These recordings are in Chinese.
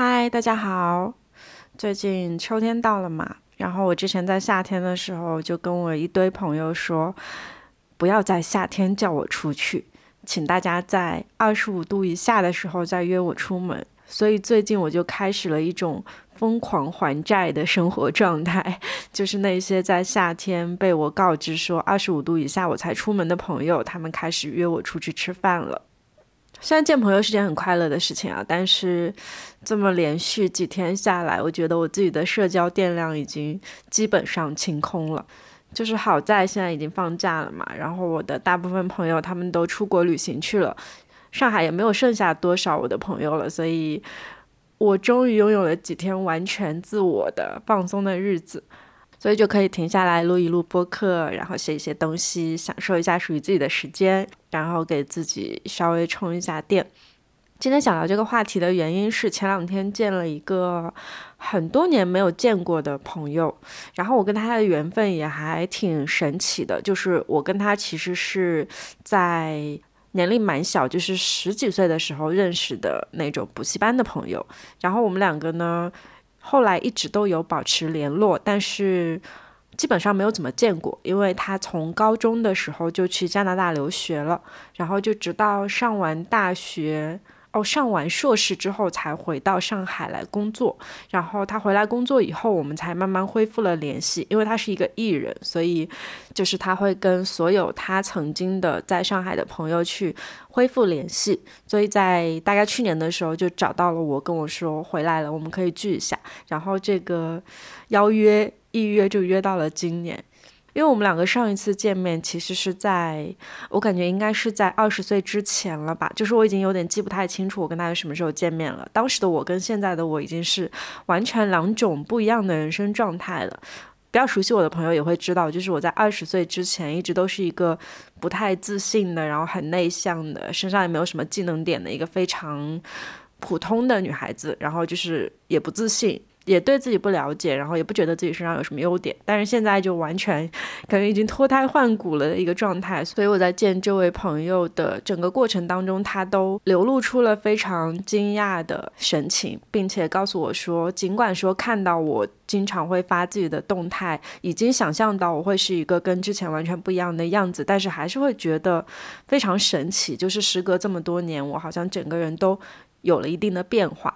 嗨，大家好！最近秋天到了嘛，然后我之前在夏天的时候就跟我一堆朋友说，不要在夏天叫我出去，请大家在二十五度以下的时候再约我出门。所以最近我就开始了一种疯狂还债的生活状态，就是那些在夏天被我告知说二十五度以下我才出门的朋友，他们开始约我出去吃饭了。虽然见朋友是件很快乐的事情啊，但是这么连续几天下来，我觉得我自己的社交电量已经基本上清空了。就是好在现在已经放假了嘛，然后我的大部分朋友他们都出国旅行去了，上海也没有剩下多少我的朋友了，所以我终于拥有了几天完全自我的放松的日子。所以就可以停下来录一录播客，然后写一些东西，享受一下属于自己的时间，然后给自己稍微充一下电。今天想聊这个话题的原因是前两天见了一个很多年没有见过的朋友，然后我跟他的缘分也还挺神奇的，就是我跟他其实是在年龄蛮小，就是十几岁的时候认识的那种补习班的朋友，然后我们两个呢。后来一直都有保持联络，但是基本上没有怎么见过，因为他从高中的时候就去加拿大留学了，然后就直到上完大学。哦，上完硕士之后才回到上海来工作，然后他回来工作以后，我们才慢慢恢复了联系。因为他是一个艺人，所以就是他会跟所有他曾经的在上海的朋友去恢复联系。所以在大概去年的时候就找到了我，跟我说回来了，我们可以聚一下。然后这个邀约一约就约到了今年。因为我们两个上一次见面，其实是在我感觉应该是在二十岁之前了吧，就是我已经有点记不太清楚我跟他什么时候见面了。当时的我跟现在的我已经是完全两种不一样的人生状态了。比较熟悉我的朋友也会知道，就是我在二十岁之前一直都是一个不太自信的，然后很内向的，身上也没有什么技能点的一个非常普通的女孩子，然后就是也不自信。也对自己不了解，然后也不觉得自己身上有什么优点，但是现在就完全感觉已经脱胎换骨了的一个状态。所以我在见这位朋友的整个过程当中，他都流露出了非常惊讶的神情，并且告诉我说，尽管说看到我经常会发自己的动态，已经想象到我会是一个跟之前完全不一样的样子，但是还是会觉得非常神奇，就是时隔这么多年，我好像整个人都有了一定的变化。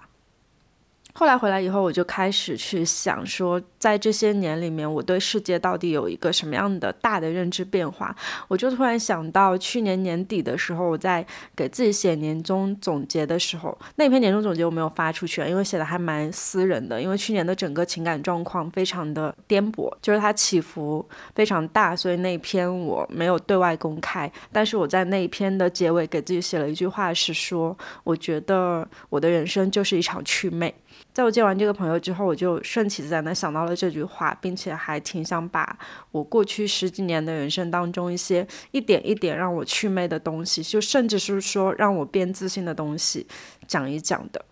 后来回来以后，我就开始去想说，在这些年里面，我对世界到底有一个什么样的大的认知变化？我就突然想到，去年年底的时候，我在给自己写年终总结的时候，那篇年终总结我没有发出去，因为写的还蛮私人的，因为去年的整个情感状况非常的颠簸，就是它起伏非常大，所以那篇我没有对外公开。但是我在那一篇的结尾给自己写了一句话，是说，我觉得我的人生就是一场祛魅。在我见完这个朋友之后，我就顺其自然的想到了这句话，并且还挺想把我过去十几年的人生当中一些一点一点让我祛魅的东西，就甚至是说让我变自信的东西，讲一讲的。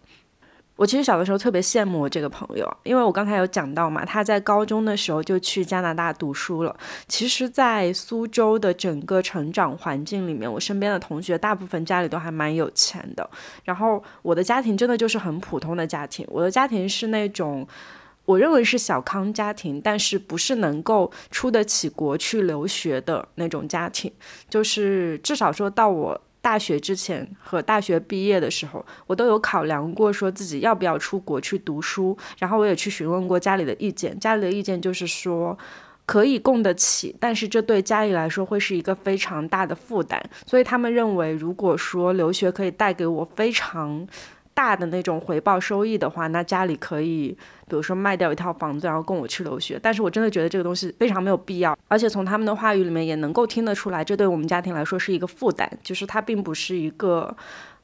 我其实小的时候特别羡慕我这个朋友，因为我刚才有讲到嘛，他在高中的时候就去加拿大读书了。其实，在苏州的整个成长环境里面，我身边的同学大部分家里都还蛮有钱的。然后我的家庭真的就是很普通的家庭，我的家庭是那种我认为是小康家庭，但是不是能够出得起国去留学的那种家庭，就是至少说到我。大学之前和大学毕业的时候，我都有考量过，说自己要不要出国去读书。然后我也去询问过家里的意见，家里的意见就是说可以供得起，但是这对家里来说会是一个非常大的负担。所以他们认为，如果说留学可以带给我非常。大的那种回报收益的话，那家里可以，比如说卖掉一套房子，然后供我去留学。但是我真的觉得这个东西非常没有必要，而且从他们的话语里面也能够听得出来，这对我们家庭来说是一个负担，就是它并不是一个，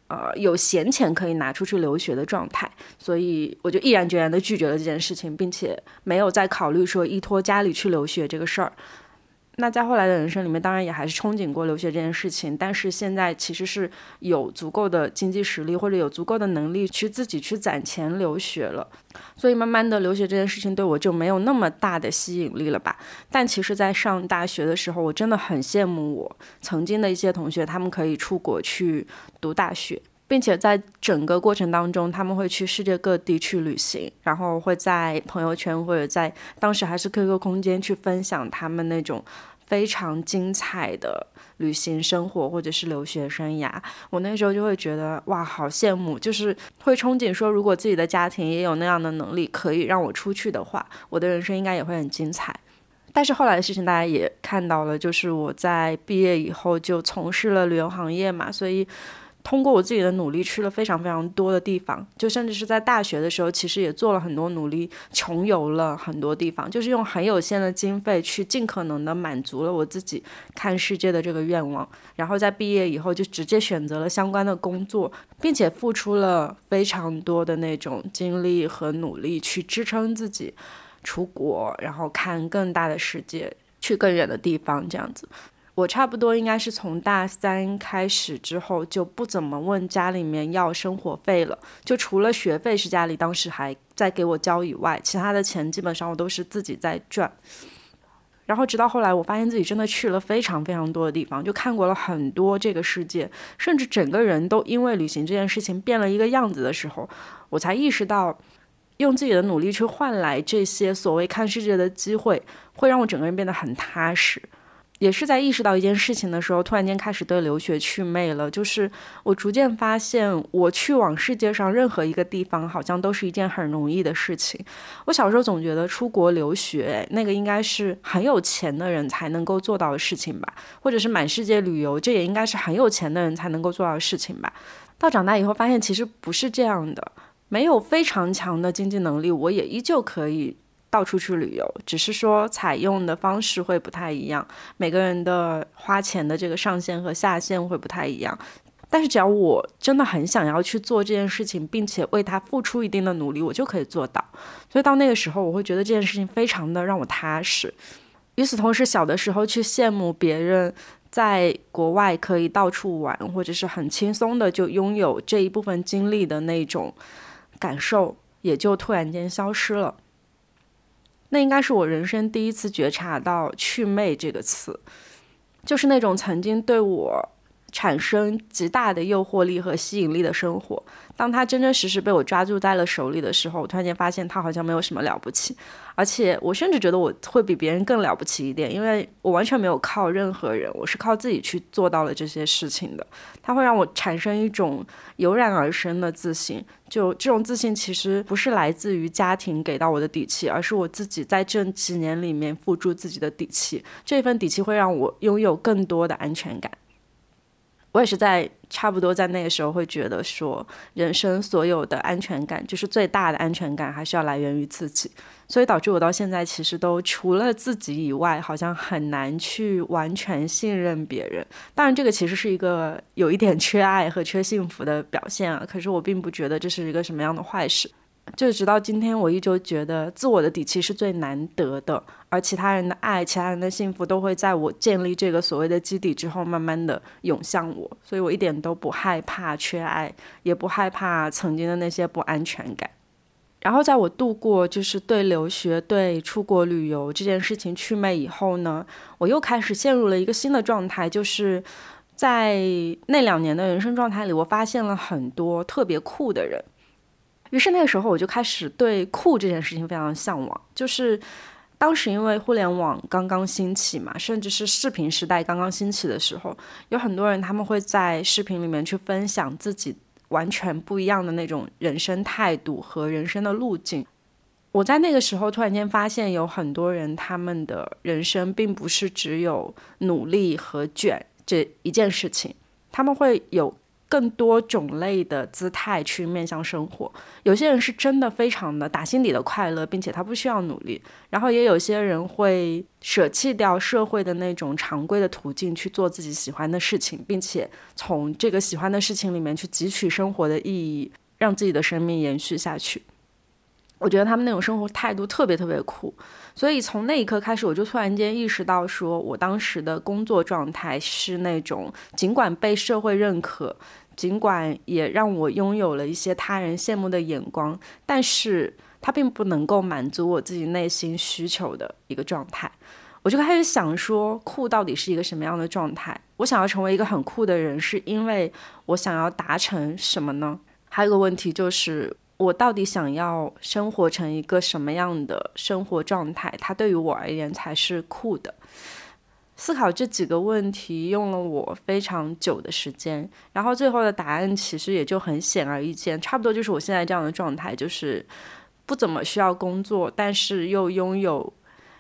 呃，有闲钱可以拿出去留学的状态。所以我就毅然决然地拒绝了这件事情，并且没有再考虑说依托家里去留学这个事儿。那在后来的人生里面，当然也还是憧憬过留学这件事情，但是现在其实是有足够的经济实力或者有足够的能力去自己去攒钱留学了，所以慢慢的留学这件事情对我就没有那么大的吸引力了吧。但其实，在上大学的时候，我真的很羡慕我曾经的一些同学，他们可以出国去读大学。并且在整个过程当中，他们会去世界各地去旅行，然后会在朋友圈或者在当时还是 QQ 空间去分享他们那种非常精彩的旅行生活或者是留学生涯。我那时候就会觉得哇，好羡慕，就是会憧憬说，如果自己的家庭也有那样的能力，可以让我出去的话，我的人生应该也会很精彩。但是后来的事情大家也看到了，就是我在毕业以后就从事了旅游行业嘛，所以。通过我自己的努力去了非常非常多的地方，就甚至是在大学的时候，其实也做了很多努力，穷游了很多地方，就是用很有限的经费去尽可能的满足了我自己看世界的这个愿望。然后在毕业以后就直接选择了相关的工作，并且付出了非常多的那种精力和努力去支撑自己出国，然后看更大的世界，去更远的地方，这样子。我差不多应该是从大三开始之后，就不怎么问家里面要生活费了。就除了学费是家里当时还在给我交以外，其他的钱基本上我都是自己在赚。然后直到后来，我发现自己真的去了非常非常多的地方，就看过了很多这个世界，甚至整个人都因为旅行这件事情变了一个样子的时候，我才意识到，用自己的努力去换来这些所谓看世界的机会，会让我整个人变得很踏实。也是在意识到一件事情的时候，突然间开始对留学祛魅了。就是我逐渐发现，我去往世界上任何一个地方，好像都是一件很容易的事情。我小时候总觉得出国留学那个应该是很有钱的人才能够做到的事情吧，或者是满世界旅游，这也应该是很有钱的人才能够做到的事情吧。到长大以后发现，其实不是这样的。没有非常强的经济能力，我也依旧可以。到处去旅游，只是说采用的方式会不太一样，每个人的花钱的这个上限和下限会不太一样。但是只要我真的很想要去做这件事情，并且为他付出一定的努力，我就可以做到。所以到那个时候，我会觉得这件事情非常的让我踏实。与此同时，小的时候去羡慕别人在国外可以到处玩，或者是很轻松的就拥有这一部分经历的那种感受，也就突然间消失了。那应该是我人生第一次觉察到“祛魅”这个词，就是那种曾经对我产生极大的诱惑力和吸引力的生活。当他真真实实被我抓住在了手里的时候，我突然间发现他好像没有什么了不起，而且我甚至觉得我会比别人更了不起一点，因为我完全没有靠任何人，我是靠自己去做到了这些事情的。它会让我产生一种油然而生的自信，就这种自信其实不是来自于家庭给到我的底气，而是我自己在这几年里面付诸自己的底气，这份底气会让我拥有更多的安全感。我也是在差不多在那个时候会觉得说，人生所有的安全感，就是最大的安全感，还是要来源于自己。所以导致我到现在其实都除了自己以外，好像很难去完全信任别人。当然，这个其实是一个有一点 缺爱和缺幸福的表现啊。可是我并不觉得这是一个什么样的坏事。就直到今天，我依旧觉得自我的底气是最难得的，而其他人的爱、其他人的幸福都会在我建立这个所谓的基底之后，慢慢的涌向我。所以我一点都不害怕缺爱，也不害怕曾经的那些不安全感。然后在我度过就是对留学、对出国旅游这件事情祛魅以后呢，我又开始陷入了一个新的状态，就是在那两年的人生状态里，我发现了很多特别酷的人。于是那个时候，我就开始对酷这件事情非常向往。就是当时因为互联网刚刚兴起嘛，甚至是视频时代刚刚兴起的时候，有很多人他们会在视频里面去分享自己完全不一样的那种人生态度和人生的路径。我在那个时候突然间发现，有很多人他们的人生并不是只有努力和卷这一件事情，他们会有。更多种类的姿态去面向生活，有些人是真的非常的打心底的快乐，并且他不需要努力，然后也有些人会舍弃掉社会的那种常规的途径去做自己喜欢的事情，并且从这个喜欢的事情里面去汲取生活的意义，让自己的生命延续下去。我觉得他们那种生活态度特别特别酷，所以从那一刻开始，我就突然间意识到，说我当时的工作状态是那种，尽管被社会认可，尽管也让我拥有了一些他人羡慕的眼光，但是它并不能够满足我自己内心需求的一个状态。我就开始想说，酷到底是一个什么样的状态？我想要成为一个很酷的人，是因为我想要达成什么呢？还有一个问题就是，我到底想要生活成一个什么样的生活状态？它对于我而言才是酷的。思考这几个问题用了我非常久的时间，然后最后的答案其实也就很显而易见，差不多就是我现在这样的状态，就是不怎么需要工作，但是又拥有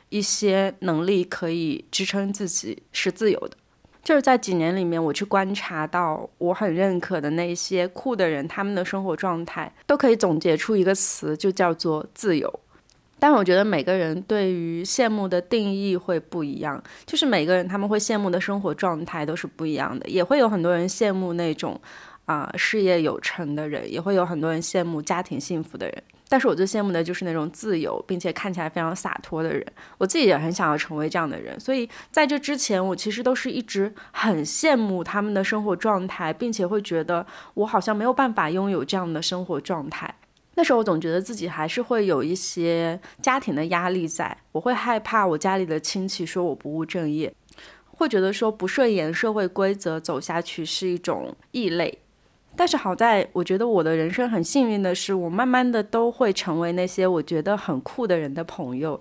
一些能力可以支撑自己，是自由的。就是在几年里面，我去观察到我很认可的那些酷的人，他们的生活状态都可以总结出一个词，就叫做自由。但我觉得每个人对于羡慕的定义会不一样，就是每个人他们会羡慕的生活状态都是不一样的，也会有很多人羡慕那种啊事业有成的人，也会有很多人羡慕家庭幸福的人。但是我最羡慕的就是那种自由并且看起来非常洒脱的人，我自己也很想要成为这样的人。所以在这之前，我其实都是一直很羡慕他们的生活状态，并且会觉得我好像没有办法拥有这样的生活状态。那时候我总觉得自己还是会有一些家庭的压力，在我会害怕我家里的亲戚说我不务正业，会觉得说不顺延社会规则走下去是一种异类。但是好在我觉得我的人生很幸运的是，我慢慢的都会成为那些我觉得很酷的人的朋友。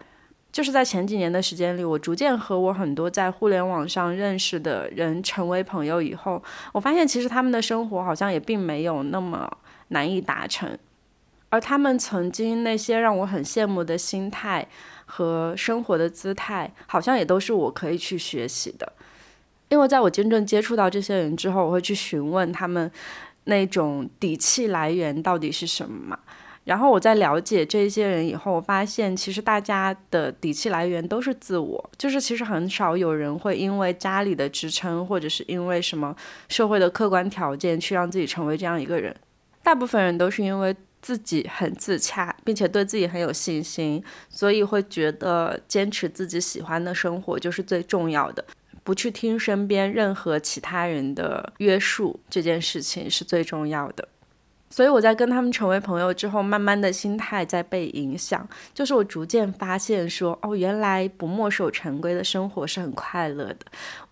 就是在前几年的时间里，我逐渐和我很多在互联网上认识的人成为朋友以后，我发现其实他们的生活好像也并没有那么难以达成。而他们曾经那些让我很羡慕的心态和生活的姿态，好像也都是我可以去学习的。因为在我真正接触到这些人之后，我会去询问他们那种底气来源到底是什么嘛。然后我在了解这些人以后，我发现其实大家的底气来源都是自我，就是其实很少有人会因为家里的支撑，或者是因为什么社会的客观条件去让自己成为这样一个人。大部分人都是因为。自己很自洽，并且对自己很有信心，所以会觉得坚持自己喜欢的生活就是最重要的，不去听身边任何其他人的约束，这件事情是最重要的。所以我在跟他们成为朋友之后，慢慢的心态在被影响，就是我逐渐发现说，哦，原来不墨守成规的生活是很快乐的。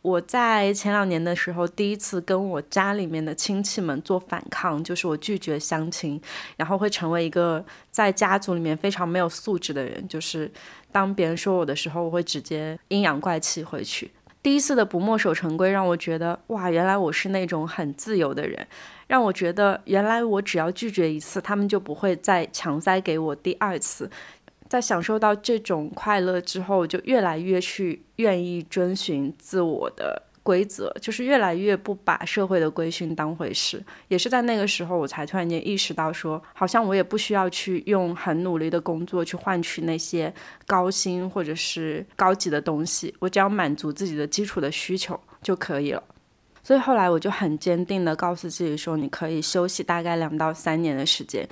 我在前两年的时候，第一次跟我家里面的亲戚们做反抗，就是我拒绝相亲，然后会成为一个在家族里面非常没有素质的人，就是当别人说我的时候，我会直接阴阳怪气回去。第一次的不墨守成规，让我觉得哇，原来我是那种很自由的人。让我觉得，原来我只要拒绝一次，他们就不会再强塞给我第二次。在享受到这种快乐之后，就越来越去愿意遵循自我的规则，就是越来越不把社会的规训当回事。也是在那个时候，我才突然间意识到，说好像我也不需要去用很努力的工作去换取那些高薪或者是高级的东西，我只要满足自己的基础的需求就可以了。所以后来我就很坚定地告诉自己说，你可以休息大概两到三年的时间，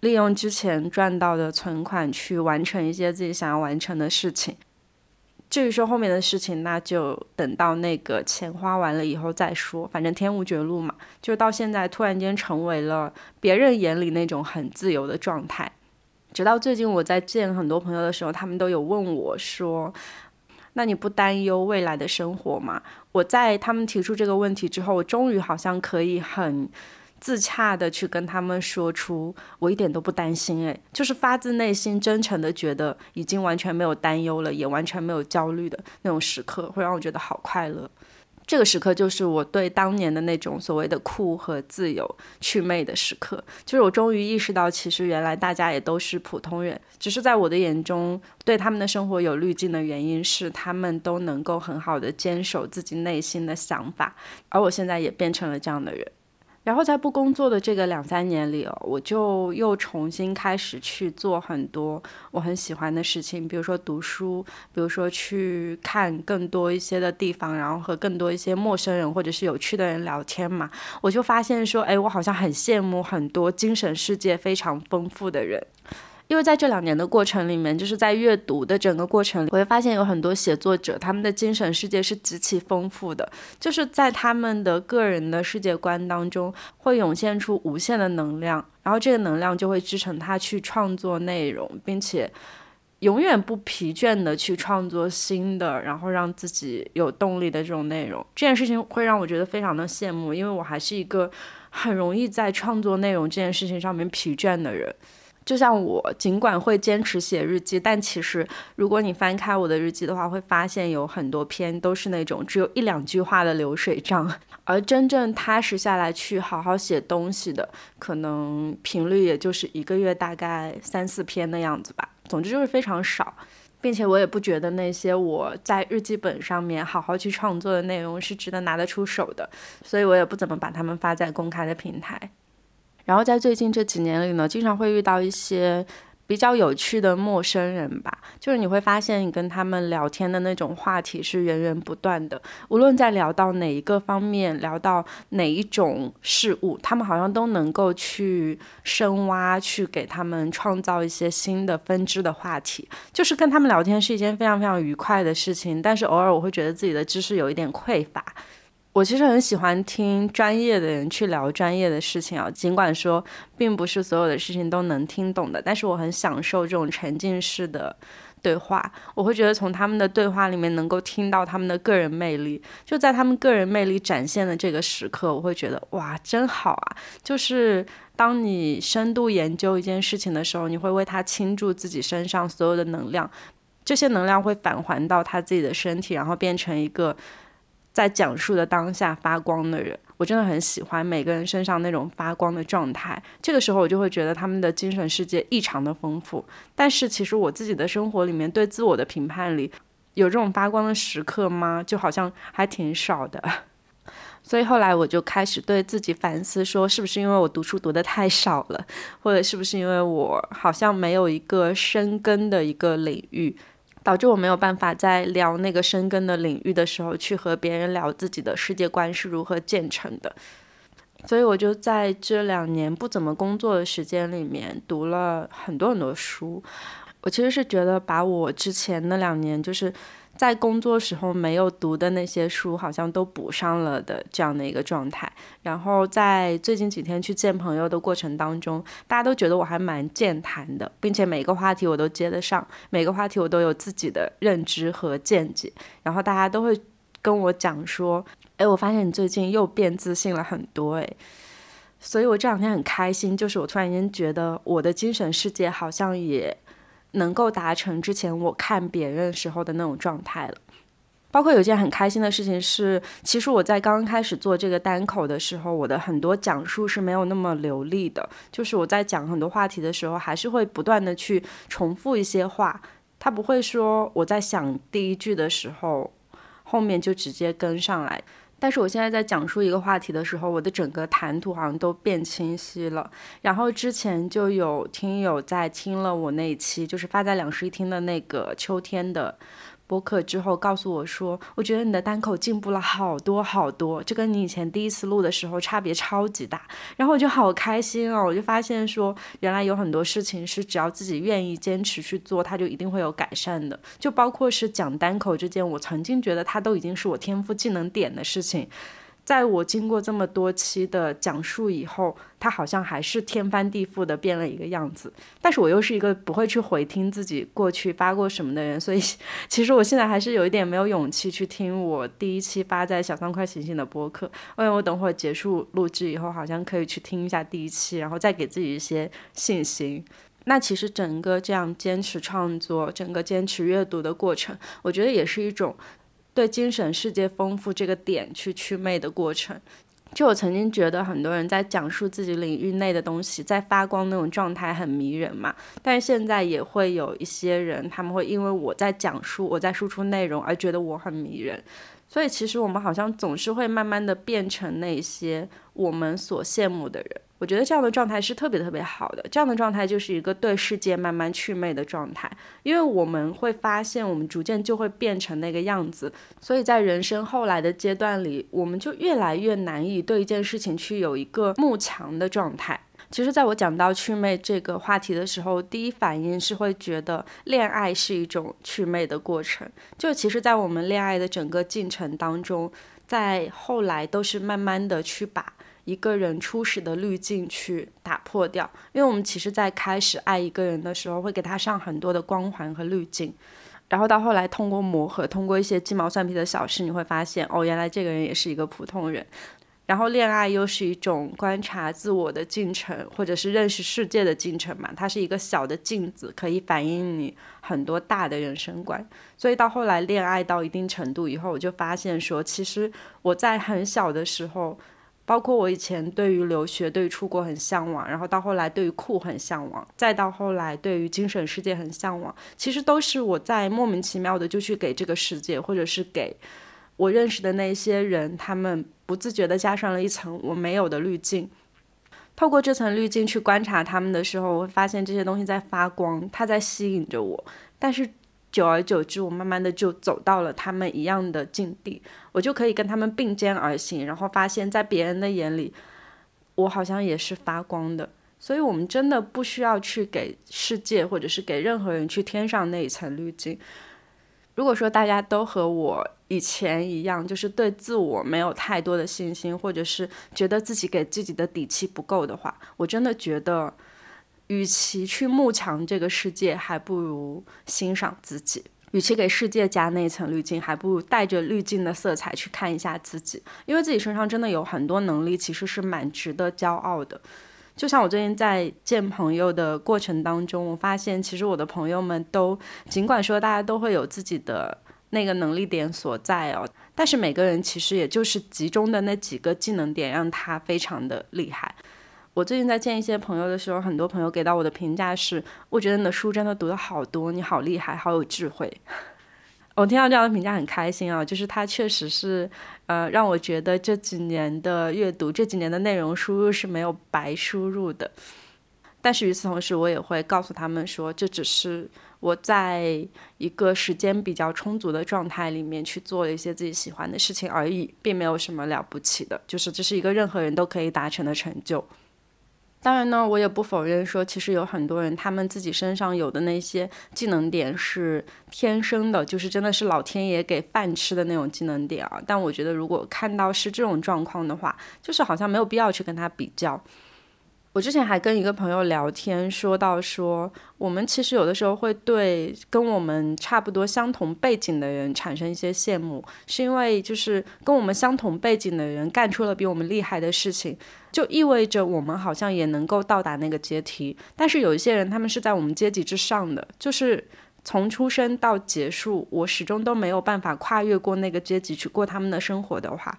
利用之前赚到的存款去完成一些自己想要完成的事情。至于说后面的事情，那就等到那个钱花完了以后再说。反正天无绝路嘛，就到现在突然间成为了别人眼里那种很自由的状态。直到最近我在见很多朋友的时候，他们都有问我说。那你不担忧未来的生活吗？我在他们提出这个问题之后，我终于好像可以很自洽的去跟他们说出，我一点都不担心，诶，就是发自内心真诚的觉得已经完全没有担忧了，也完全没有焦虑的那种时刻，会让我觉得好快乐。这个时刻就是我对当年的那种所谓的酷和自由祛魅的时刻，就是我终于意识到，其实原来大家也都是普通人，只是在我的眼中对他们的生活有滤镜的原因是他们都能够很好的坚守自己内心的想法，而我现在也变成了这样的人。然后在不工作的这个两三年里哦，我就又重新开始去做很多我很喜欢的事情，比如说读书，比如说去看更多一些的地方，然后和更多一些陌生人或者是有趣的人聊天嘛。我就发现说，哎，我好像很羡慕很多精神世界非常丰富的人。因为在这两年的过程里面，就是在阅读的整个过程里，我会发现有很多写作者，他们的精神世界是极其丰富的，就是在他们的个人的世界观当中，会涌现出无限的能量，然后这个能量就会支撑他去创作内容，并且永远不疲倦的去创作新的，然后让自己有动力的这种内容，这件事情会让我觉得非常的羡慕，因为我还是一个很容易在创作内容这件事情上面疲倦的人。就像我，尽管会坚持写日记，但其实如果你翻开我的日记的话，会发现有很多篇都是那种只有一两句话的流水账，而真正踏实下来去好好写东西的，可能频率也就是一个月大概三四篇的样子吧。总之就是非常少，并且我也不觉得那些我在日记本上面好好去创作的内容是值得拿得出手的，所以我也不怎么把它们发在公开的平台。然后在最近这几年里呢，经常会遇到一些比较有趣的陌生人吧，就是你会发现你跟他们聊天的那种话题是源源不断的，无论在聊到哪一个方面，聊到哪一种事物，他们好像都能够去深挖，去给他们创造一些新的分支的话题，就是跟他们聊天是一件非常非常愉快的事情。但是偶尔我会觉得自己的知识有一点匮乏。我其实很喜欢听专业的人去聊专业的事情啊，尽管说并不是所有的事情都能听懂的，但是我很享受这种沉浸式的对话。我会觉得从他们的对话里面能够听到他们的个人魅力，就在他们个人魅力展现的这个时刻，我会觉得哇，真好啊！就是当你深度研究一件事情的时候，你会为他倾注自己身上所有的能量，这些能量会返还到他自己的身体，然后变成一个。在讲述的当下发光的人，我真的很喜欢每个人身上那种发光的状态。这个时候，我就会觉得他们的精神世界异常的丰富。但是，其实我自己的生活里面对自我的评判里，有这种发光的时刻吗？就好像还挺少的。所以后来我就开始对自己反思，说是不是因为我读书读的太少了，或者是不是因为我好像没有一个深耕的一个领域。导致我没有办法在聊那个深耕的领域的时候，去和别人聊自己的世界观是如何建成的。所以我就在这两年不怎么工作的时间里面，读了很多很多书。我其实是觉得，把我之前那两年就是。在工作时候没有读的那些书，好像都补上了的这样的一个状态。然后在最近几天去见朋友的过程当中，大家都觉得我还蛮健谈的，并且每个话题我都接得上，每个话题我都有自己的认知和见解。然后大家都会跟我讲说：“哎，我发现你最近又变自信了很多。”哎，所以我这两天很开心，就是我突然间觉得我的精神世界好像也。能够达成之前我看别人时候的那种状态了，包括有件很开心的事情是，其实我在刚刚开始做这个单口的时候，我的很多讲述是没有那么流利的，就是我在讲很多话题的时候，还是会不断的去重复一些话，他不会说我在想第一句的时候，后面就直接跟上来。但是我现在在讲述一个话题的时候，我的整个谈吐好像都变清晰了。然后之前就有听友在听了我那一期，就是发在两室一厅的那个秋天的。播客之后告诉我说，我觉得你的单口进步了好多好多，这跟你以前第一次录的时候差别超级大。然后我就好开心哦，我就发现说，原来有很多事情是只要自己愿意坚持去做，它就一定会有改善的。就包括是讲单口这件，我曾经觉得它都已经是我天赋技能点的事情。在我经过这么多期的讲述以后，它好像还是天翻地覆的变了一个样子。但是我又是一个不会去回听自己过去发过什么的人，所以 其实我现在还是有一点没有勇气去听我第一期发在小三块行星的播客。因为我等会儿结束录制以后，好像可以去听一下第一期，然后再给自己一些信心。那其实整个这样坚持创作、整个坚持阅读的过程，我觉得也是一种。对精神世界丰富这个点去祛魅的过程，就我曾经觉得很多人在讲述自己领域内的东西，在发光那种状态很迷人嘛。但是现在也会有一些人，他们会因为我在讲述、我在输出内容而觉得我很迷人。所以其实我们好像总是会慢慢的变成那些我们所羡慕的人。我觉得这样的状态是特别特别好的，这样的状态就是一个对世界慢慢祛魅的状态，因为我们会发现我们逐渐就会变成那个样子，所以在人生后来的阶段里，我们就越来越难以对一件事情去有一个慕强的状态。其实，在我讲到祛魅这个话题的时候，第一反应是会觉得恋爱是一种祛魅的过程，就其实，在我们恋爱的整个进程当中，在后来都是慢慢的去把。一个人初始的滤镜去打破掉，因为我们其实，在开始爱一个人的时候，会给他上很多的光环和滤镜，然后到后来通过磨合，通过一些鸡毛蒜皮的小事，你会发现，哦，原来这个人也是一个普通人。然后恋爱又是一种观察自我的进程，或者是认识世界的进程嘛，它是一个小的镜子，可以反映你很多大的人生观。所以到后来恋爱到一定程度以后，我就发现说，其实我在很小的时候。包括我以前对于留学、对于出国很向往，然后到后来对于酷很向往，再到后来对于精神世界很向往，其实都是我在莫名其妙的就去给这个世界，或者是给我认识的那些人，他们不自觉的加上了一层我没有的滤镜。透过这层滤镜去观察他们的时候，我会发现这些东西在发光，它在吸引着我，但是。久而久之，我慢慢的就走到了他们一样的境地，我就可以跟他们并肩而行，然后发现，在别人的眼里，我好像也是发光的。所以，我们真的不需要去给世界或者是给任何人去添上那一层滤镜。如果说大家都和我以前一样，就是对自我没有太多的信心，或者是觉得自己给自己的底气不够的话，我真的觉得。与其去慕强这个世界，还不如欣赏自己；与其给世界加那层滤镜，还不如带着滤镜的色彩去看一下自己。因为自己身上真的有很多能力，其实是蛮值得骄傲的。就像我最近在见朋友的过程当中，我发现其实我的朋友们都，尽管说大家都会有自己的那个能力点所在哦，但是每个人其实也就是集中的那几个技能点，让他非常的厉害。我最近在见一些朋友的时候，很多朋友给到我的评价是：我觉得你的书真的读的好多，你好厉害，好有智慧。我听到这样的评价很开心啊，就是它确实是，呃，让我觉得这几年的阅读，这几年的内容输入是没有白输入的。但是与此同时，我也会告诉他们说，这只是我在一个时间比较充足的状态里面去做了一些自己喜欢的事情而已，并没有什么了不起的，就是这是一个任何人都可以达成的成就。当然呢，我也不否认说，其实有很多人他们自己身上有的那些技能点是天生的，就是真的是老天爷给饭吃的那种技能点啊。但我觉得，如果看到是这种状况的话，就是好像没有必要去跟他比较。我之前还跟一个朋友聊天，说到说，我们其实有的时候会对跟我们差不多相同背景的人产生一些羡慕，是因为就是跟我们相同背景的人干出了比我们厉害的事情，就意味着我们好像也能够到达那个阶梯。但是有一些人，他们是在我们阶级之上的，就是从出生到结束，我始终都没有办法跨越过那个阶级去过他们的生活的话。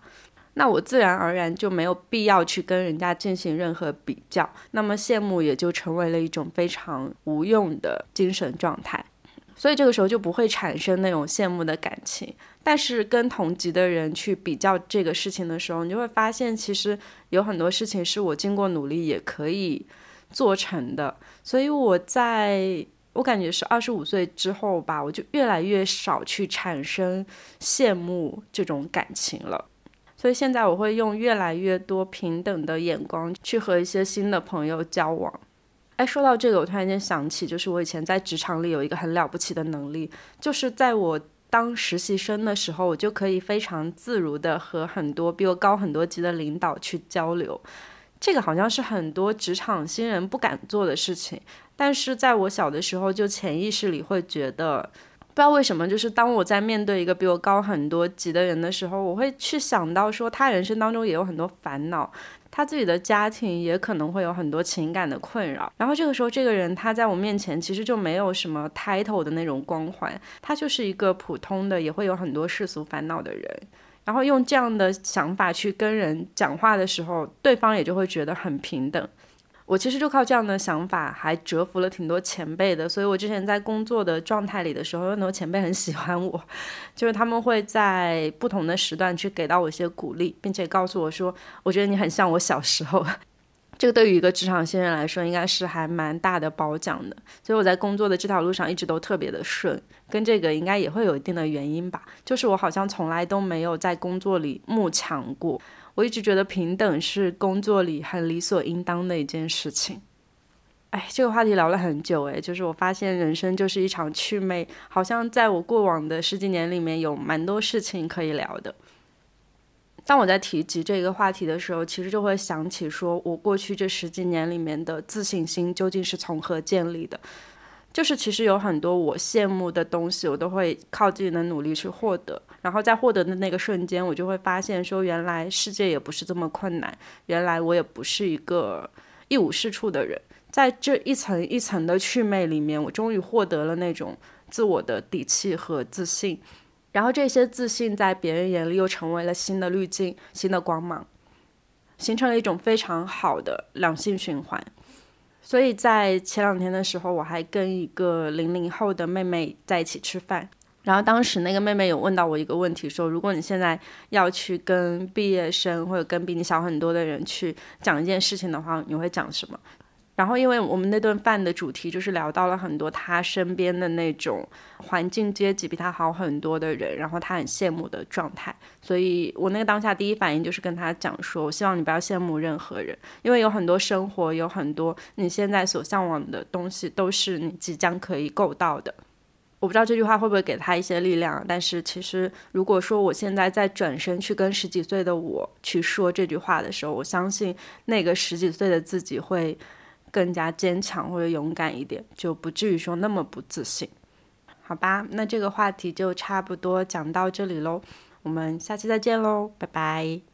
那我自然而然就没有必要去跟人家进行任何比较，那么羡慕也就成为了一种非常无用的精神状态，所以这个时候就不会产生那种羡慕的感情。但是跟同级的人去比较这个事情的时候，你就会发现，其实有很多事情是我经过努力也可以做成的。所以我在我感觉是二十五岁之后吧，我就越来越少去产生羡慕这种感情了。所以现在我会用越来越多平等的眼光去和一些新的朋友交往。哎，说到这个，我突然间想起，就是我以前在职场里有一个很了不起的能力，就是在我当实习生的时候，我就可以非常自如的和很多比我高很多级的领导去交流。这个好像是很多职场新人不敢做的事情，但是在我小的时候，就潜意识里会觉得。不知道为什么，就是当我在面对一个比我高很多级的人的时候，我会去想到说，他人生当中也有很多烦恼，他自己的家庭也可能会有很多情感的困扰。然后这个时候，这个人他在我面前其实就没有什么 title 的那种光环，他就是一个普通的，也会有很多世俗烦恼的人。然后用这样的想法去跟人讲话的时候，对方也就会觉得很平等。我其实就靠这样的想法，还折服了挺多前辈的。所以我之前在工作的状态里的时候，有很多前辈很喜欢我，就是他们会在不同的时段去给到我一些鼓励，并且告诉我说，我觉得你很像我小时候。这个对于一个职场新人来说，应该是还蛮大的褒奖的。所以我在工作的这条路上一直都特别的顺，跟这个应该也会有一定的原因吧。就是我好像从来都没有在工作里慕强过。我一直觉得平等是工作里很理所应当的一件事情。哎，这个话题聊了很久，哎，就是我发现人生就是一场趣味，好像在我过往的十几年里面有蛮多事情可以聊的。当我在提及这个话题的时候，其实就会想起说我过去这十几年里面的自信心究竟是从何建立的。就是其实有很多我羡慕的东西，我都会靠自己的努力去获得。然后在获得的那个瞬间，我就会发现说，原来世界也不是这么困难，原来我也不是一个一无是处的人。在这一层一层的祛魅里面，我终于获得了那种自我的底气和自信。然后这些自信在别人眼里又成为了新的滤镜、新的光芒，形成了一种非常好的良性循环。所以在前两天的时候，我还跟一个零零后的妹妹在一起吃饭，然后当时那个妹妹有问到我一个问题，说如果你现在要去跟毕业生或者跟比你小很多的人去讲一件事情的话，你会讲什么？然后，因为我们那顿饭的主题就是聊到了很多他身边的那种环境阶级比他好很多的人，然后他很羡慕的状态，所以我那个当下第一反应就是跟他讲说，我希望你不要羡慕任何人，因为有很多生活，有很多你现在所向往的东西，都是你即将可以够到的。我不知道这句话会不会给他一些力量，但是其实如果说我现在在转身去跟十几岁的我去说这句话的时候，我相信那个十几岁的自己会。更加坚强或者勇敢一点，就不至于说那么不自信，好吧？那这个话题就差不多讲到这里喽，我们下期再见喽，拜拜。